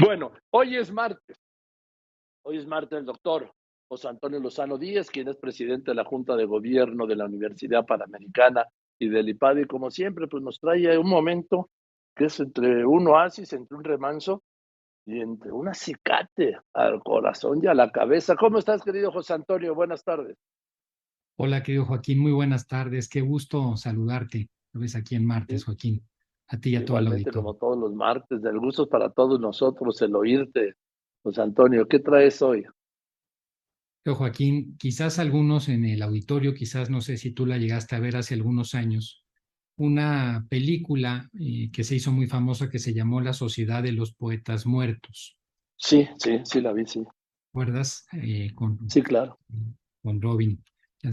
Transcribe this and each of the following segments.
Bueno, hoy es martes. Hoy es martes el doctor José Antonio Lozano Díaz, quien es presidente de la Junta de Gobierno de la Universidad Panamericana y del IPADI. Como siempre, pues nos trae un momento que es entre un oasis, entre un remanso y entre un acicate al corazón y a la cabeza. ¿Cómo estás, querido José Antonio? Buenas tardes. Hola, querido Joaquín, muy buenas tardes. Qué gusto saludarte. Lo ves aquí en martes, Joaquín. A ti y a todo el auditorio. como todos los martes, del gusto para todos nosotros el oírte. José Antonio, ¿qué traes hoy? Yo, Joaquín, quizás algunos en el auditorio, quizás no sé si tú la llegaste a ver hace algunos años, una película eh, que se hizo muy famosa que se llamó La Sociedad de los Poetas Muertos. Sí, sí, sí la vi, sí. ¿Recuerdas? Eh, con, sí, claro. Con Robin.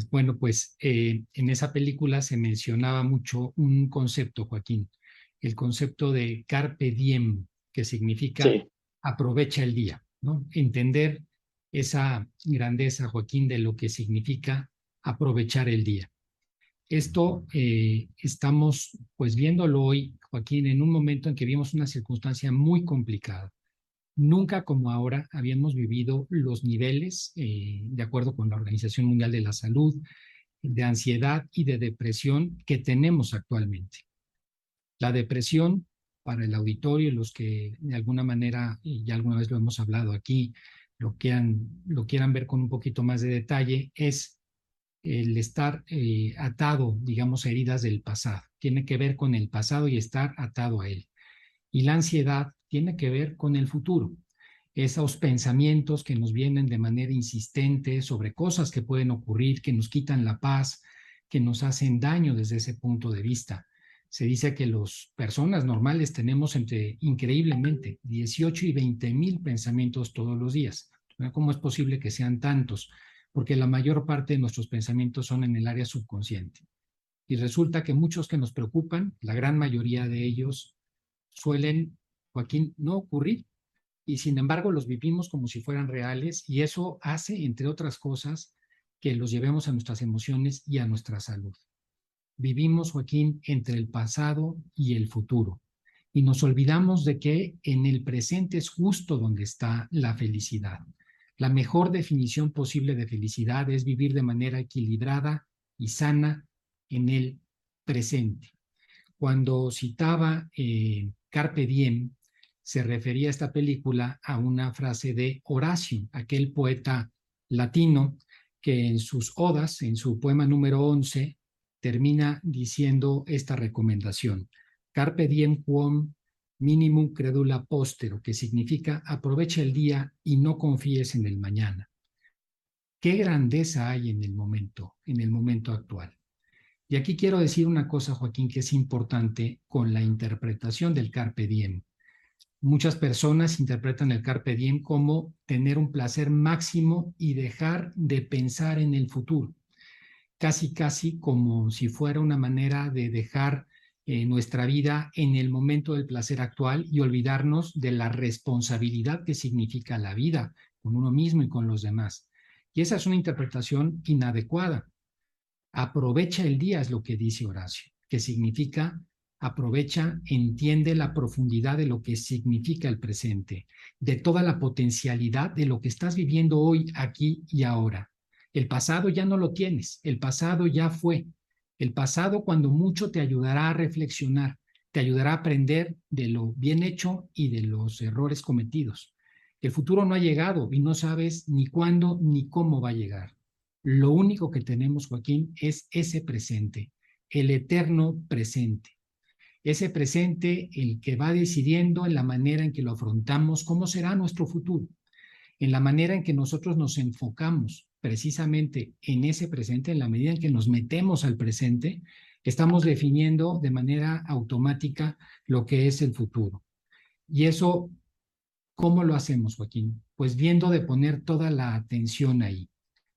Bueno, pues eh, en esa película se mencionaba mucho un concepto, Joaquín, el concepto de carpe diem, que significa aprovecha el día, ¿no? Entender esa grandeza, Joaquín, de lo que significa aprovechar el día. Esto eh, estamos pues viéndolo hoy, Joaquín, en un momento en que vimos una circunstancia muy complicada. Nunca como ahora habíamos vivido los niveles, eh, de acuerdo con la Organización Mundial de la Salud, de ansiedad y de depresión que tenemos actualmente. La depresión, para el auditorio y los que de alguna manera, y ya alguna vez lo hemos hablado aquí, lo quieran, lo quieran ver con un poquito más de detalle, es el estar eh, atado, digamos, a heridas del pasado. Tiene que ver con el pasado y estar atado a él. Y la ansiedad tiene que ver con el futuro. Esos pensamientos que nos vienen de manera insistente sobre cosas que pueden ocurrir, que nos quitan la paz, que nos hacen daño desde ese punto de vista. Se dice que las personas normales tenemos entre, increíblemente, 18 y 20 mil pensamientos todos los días. ¿Cómo es posible que sean tantos? Porque la mayor parte de nuestros pensamientos son en el área subconsciente. Y resulta que muchos que nos preocupan, la gran mayoría de ellos suelen, Joaquín, no ocurrir. Y sin embargo los vivimos como si fueran reales y eso hace, entre otras cosas, que los llevemos a nuestras emociones y a nuestra salud. Vivimos, Joaquín, entre el pasado y el futuro. Y nos olvidamos de que en el presente es justo donde está la felicidad. La mejor definición posible de felicidad es vivir de manera equilibrada y sana en el presente. Cuando citaba eh, Carpe Diem, se refería a esta película a una frase de Horacio, aquel poeta latino que en sus odas, en su poema número 11, termina diciendo esta recomendación. Carpe diem quom minimum credula postero, que significa aprovecha el día y no confíes en el mañana. Qué grandeza hay en el momento, en el momento actual. Y aquí quiero decir una cosa, Joaquín, que es importante con la interpretación del carpe diem. Muchas personas interpretan el carpe diem como tener un placer máximo y dejar de pensar en el futuro casi, casi como si fuera una manera de dejar eh, nuestra vida en el momento del placer actual y olvidarnos de la responsabilidad que significa la vida con uno mismo y con los demás. Y esa es una interpretación inadecuada. Aprovecha el día, es lo que dice Horacio, que significa aprovecha, entiende la profundidad de lo que significa el presente, de toda la potencialidad de lo que estás viviendo hoy, aquí y ahora. El pasado ya no lo tienes, el pasado ya fue. El pasado cuando mucho te ayudará a reflexionar, te ayudará a aprender de lo bien hecho y de los errores cometidos. El futuro no ha llegado y no sabes ni cuándo ni cómo va a llegar. Lo único que tenemos, Joaquín, es ese presente, el eterno presente. Ese presente, el que va decidiendo en la manera en que lo afrontamos, cómo será nuestro futuro, en la manera en que nosotros nos enfocamos, precisamente en ese presente, en la medida en que nos metemos al presente, estamos definiendo de manera automática lo que es el futuro. Y eso, ¿cómo lo hacemos, Joaquín? Pues viendo de poner toda la atención ahí,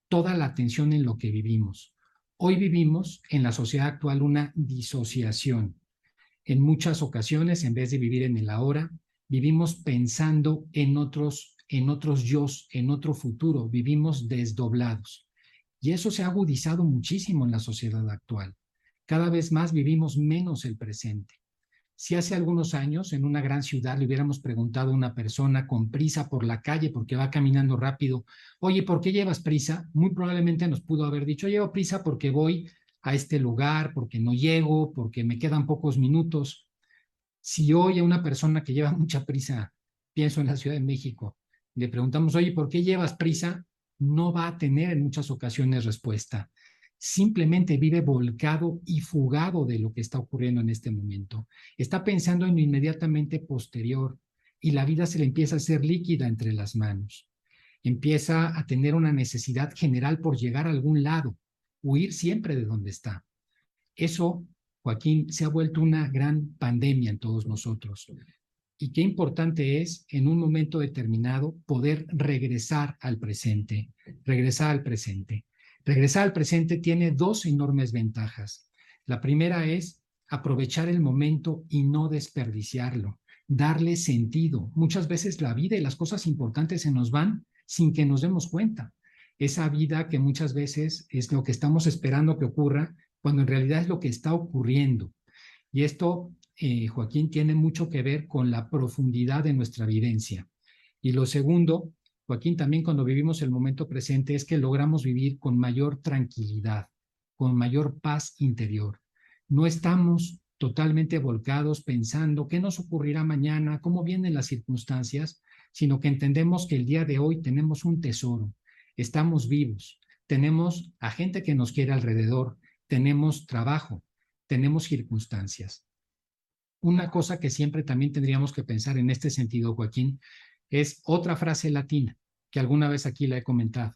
toda la atención en lo que vivimos. Hoy vivimos en la sociedad actual una disociación. En muchas ocasiones, en vez de vivir en el ahora, vivimos pensando en otros en otros yo, en otro futuro, vivimos desdoblados. Y eso se ha agudizado muchísimo en la sociedad actual. Cada vez más vivimos menos el presente. Si hace algunos años en una gran ciudad le hubiéramos preguntado a una persona con prisa por la calle porque va caminando rápido, oye, ¿por qué llevas prisa? Muy probablemente nos pudo haber dicho, llevo prisa porque voy a este lugar, porque no llego, porque me quedan pocos minutos. Si hoy a una persona que lleva mucha prisa, pienso en la Ciudad de México, le preguntamos, oye, ¿por qué llevas prisa? No va a tener en muchas ocasiones respuesta simplemente vive volcado y fugado de lo que está ocurriendo en este momento. Está pensando en lo inmediatamente posterior y la vida se le empieza a hacer líquida entre las manos. Empieza a tener una necesidad general por llegar a algún lado, huir siempre de donde está. Eso, Joaquín, se ha vuelto una gran pandemia en todos nosotros. Y qué importante es en un momento determinado poder regresar al presente, regresar al presente. Regresar al presente tiene dos enormes ventajas. La primera es aprovechar el momento y no desperdiciarlo, darle sentido. Muchas veces la vida y las cosas importantes se nos van sin que nos demos cuenta. Esa vida que muchas veces es lo que estamos esperando que ocurra, cuando en realidad es lo que está ocurriendo. Y esto, eh, Joaquín, tiene mucho que ver con la profundidad de nuestra vivencia. Y lo segundo Joaquín, también cuando vivimos el momento presente es que logramos vivir con mayor tranquilidad, con mayor paz interior. No estamos totalmente volcados pensando qué nos ocurrirá mañana, cómo vienen las circunstancias, sino que entendemos que el día de hoy tenemos un tesoro, estamos vivos, tenemos a gente que nos quiere alrededor, tenemos trabajo, tenemos circunstancias. Una cosa que siempre también tendríamos que pensar en este sentido, Joaquín, es otra frase latina que alguna vez aquí la he comentado.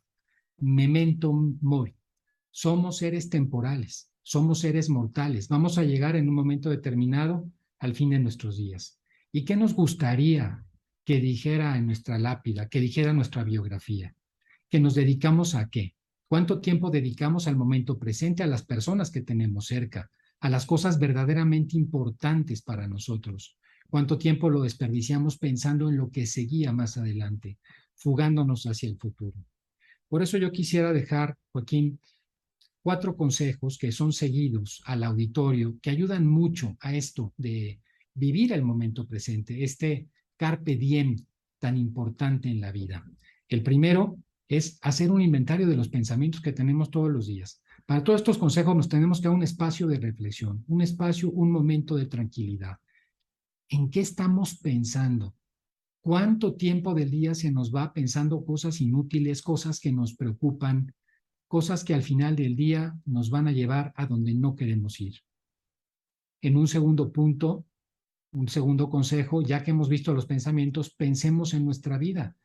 Memento mori. Somos seres temporales, somos seres mortales. Vamos a llegar en un momento determinado al fin de nuestros días. ¿Y qué nos gustaría que dijera en nuestra lápida, que dijera nuestra biografía? Que nos dedicamos a qué? ¿Cuánto tiempo dedicamos al momento presente, a las personas que tenemos cerca, a las cosas verdaderamente importantes para nosotros? cuánto tiempo lo desperdiciamos pensando en lo que seguía más adelante, fugándonos hacia el futuro. Por eso yo quisiera dejar, Joaquín, cuatro consejos que son seguidos al auditorio, que ayudan mucho a esto de vivir el momento presente, este carpe diem tan importante en la vida. El primero es hacer un inventario de los pensamientos que tenemos todos los días. Para todos estos consejos nos tenemos que dar un espacio de reflexión, un espacio, un momento de tranquilidad en qué estamos pensando. ¿Cuánto tiempo del día se nos va pensando cosas inútiles, cosas que nos preocupan, cosas que al final del día nos van a llevar a donde no queremos ir? En un segundo punto, un segundo consejo, ya que hemos visto los pensamientos, pensemos en nuestra vida.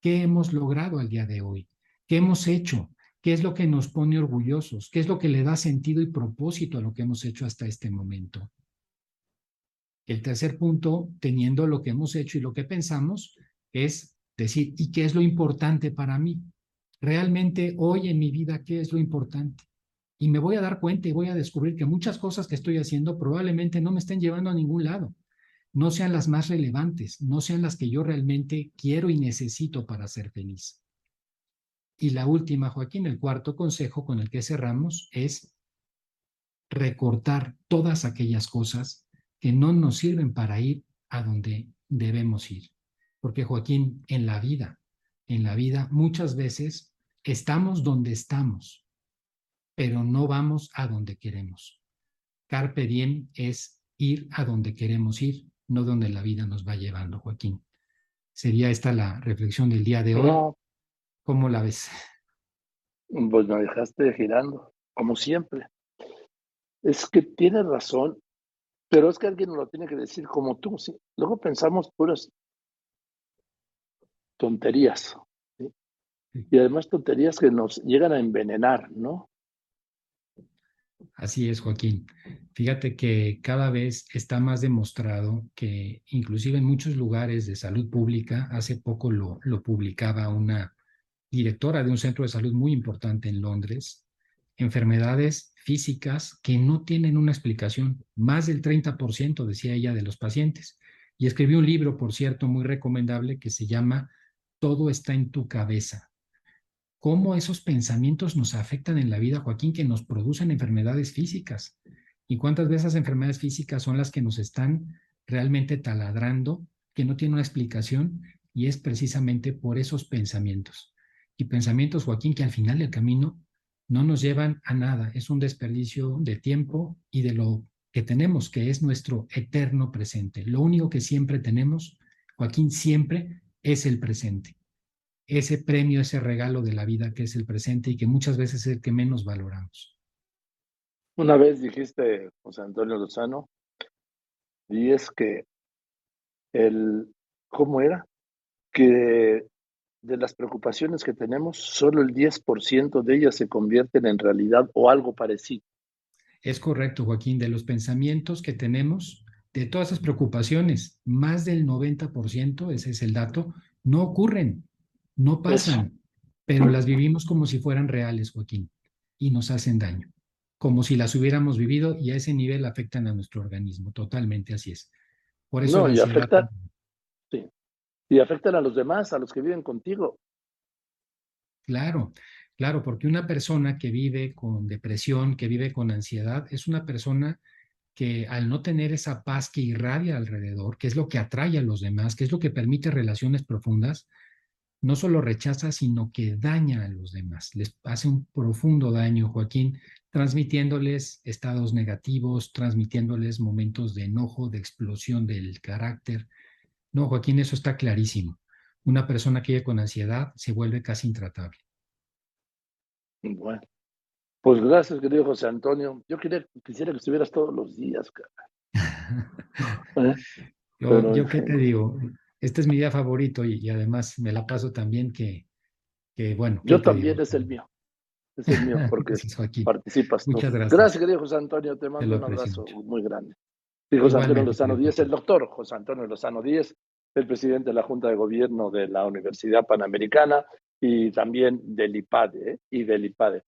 ¿Qué hemos logrado al día de hoy? ¿Qué hemos hecho? ¿Qué es lo que nos pone orgullosos? ¿Qué es lo que le da sentido y propósito a lo que hemos hecho hasta este momento? El tercer punto, teniendo lo que hemos hecho y lo que pensamos, es decir, ¿y qué es lo importante para mí? Realmente hoy en mi vida, ¿qué es lo importante? Y me voy a dar cuenta y voy a descubrir que muchas cosas que estoy haciendo probablemente no me estén llevando a ningún lado, no sean las más relevantes, no sean las que yo realmente quiero y necesito para ser feliz. Y la última, Joaquín, el cuarto consejo con el que cerramos es recortar todas aquellas cosas que no nos sirven para ir a donde debemos ir. Porque Joaquín, en la vida, en la vida muchas veces estamos donde estamos, pero no vamos a donde queremos. Carpe diem es ir a donde queremos ir, no donde la vida nos va llevando, Joaquín. Sería esta la reflexión del día de hoy. ¿Cómo la ves? Pues me dejaste girando, como siempre. Es que tiene razón pero es que alguien nos lo tiene que decir como tú. ¿sí? Luego pensamos puras tonterías. Y además tonterías que nos llegan a envenenar, ¿no? Así es, Joaquín. Fíjate que cada vez está más demostrado que inclusive en muchos lugares de salud pública, hace poco lo, lo publicaba una directora de un centro de salud muy importante en Londres, enfermedades físicas que no tienen una explicación. Más del 30%, decía ella, de los pacientes. Y escribió un libro, por cierto, muy recomendable que se llama Todo está en tu cabeza. Cómo esos pensamientos nos afectan en la vida, Joaquín, que nos producen enfermedades físicas. ¿Y cuántas de esas enfermedades físicas son las que nos están realmente taladrando, que no tienen una explicación? Y es precisamente por esos pensamientos. Y pensamientos, Joaquín, que al final del camino no nos llevan a nada. Es un desperdicio de tiempo y de lo que tenemos, que es nuestro eterno presente. Lo único que siempre tenemos, Joaquín, siempre es el presente. Ese premio, ese regalo de la vida que es el presente y que muchas veces es el que menos valoramos. Una vez dijiste, José Antonio Lozano, y es que el, ¿cómo era? Que de las preocupaciones que tenemos, solo el 10% de ellas se convierten en realidad o algo parecido. Es correcto, Joaquín, de los pensamientos que tenemos, de todas esas preocupaciones, más del 90%, ese es el dato, no ocurren, no pasan, pero las vivimos como si fueran reales, Joaquín, y nos hacen daño como si las hubiéramos vivido y a ese nivel afectan a nuestro organismo. Totalmente así es. Por eso no, y y afectan a los demás, a los que viven contigo. Claro, claro, porque una persona que vive con depresión, que vive con ansiedad, es una persona que al no tener esa paz que irradia alrededor, que es lo que atrae a los demás, que es lo que permite relaciones profundas, no solo rechaza, sino que daña a los demás. Les hace un profundo daño, Joaquín, transmitiéndoles estados negativos, transmitiéndoles momentos de enojo, de explosión del carácter. No, Joaquín, eso está clarísimo. Una persona que vive con ansiedad se vuelve casi intratable. Bueno, pues gracias, querido José Antonio. Yo quería, quisiera que estuvieras todos los días, cara. ¿Eh? yo, qué te digo, este es mi día favorito y, además me la paso también que, que bueno. Yo también es el mío es el mío, porque participas Muchas gracias. Gracias, querido José Antonio, te mando un abrazo muy grande. Y José Antonio Lozano Díez, el doctor José Antonio Lozano Díez, el presidente de la Junta de Gobierno de la Universidad Panamericana y también del IPADE, ¿eh? y del IPADE.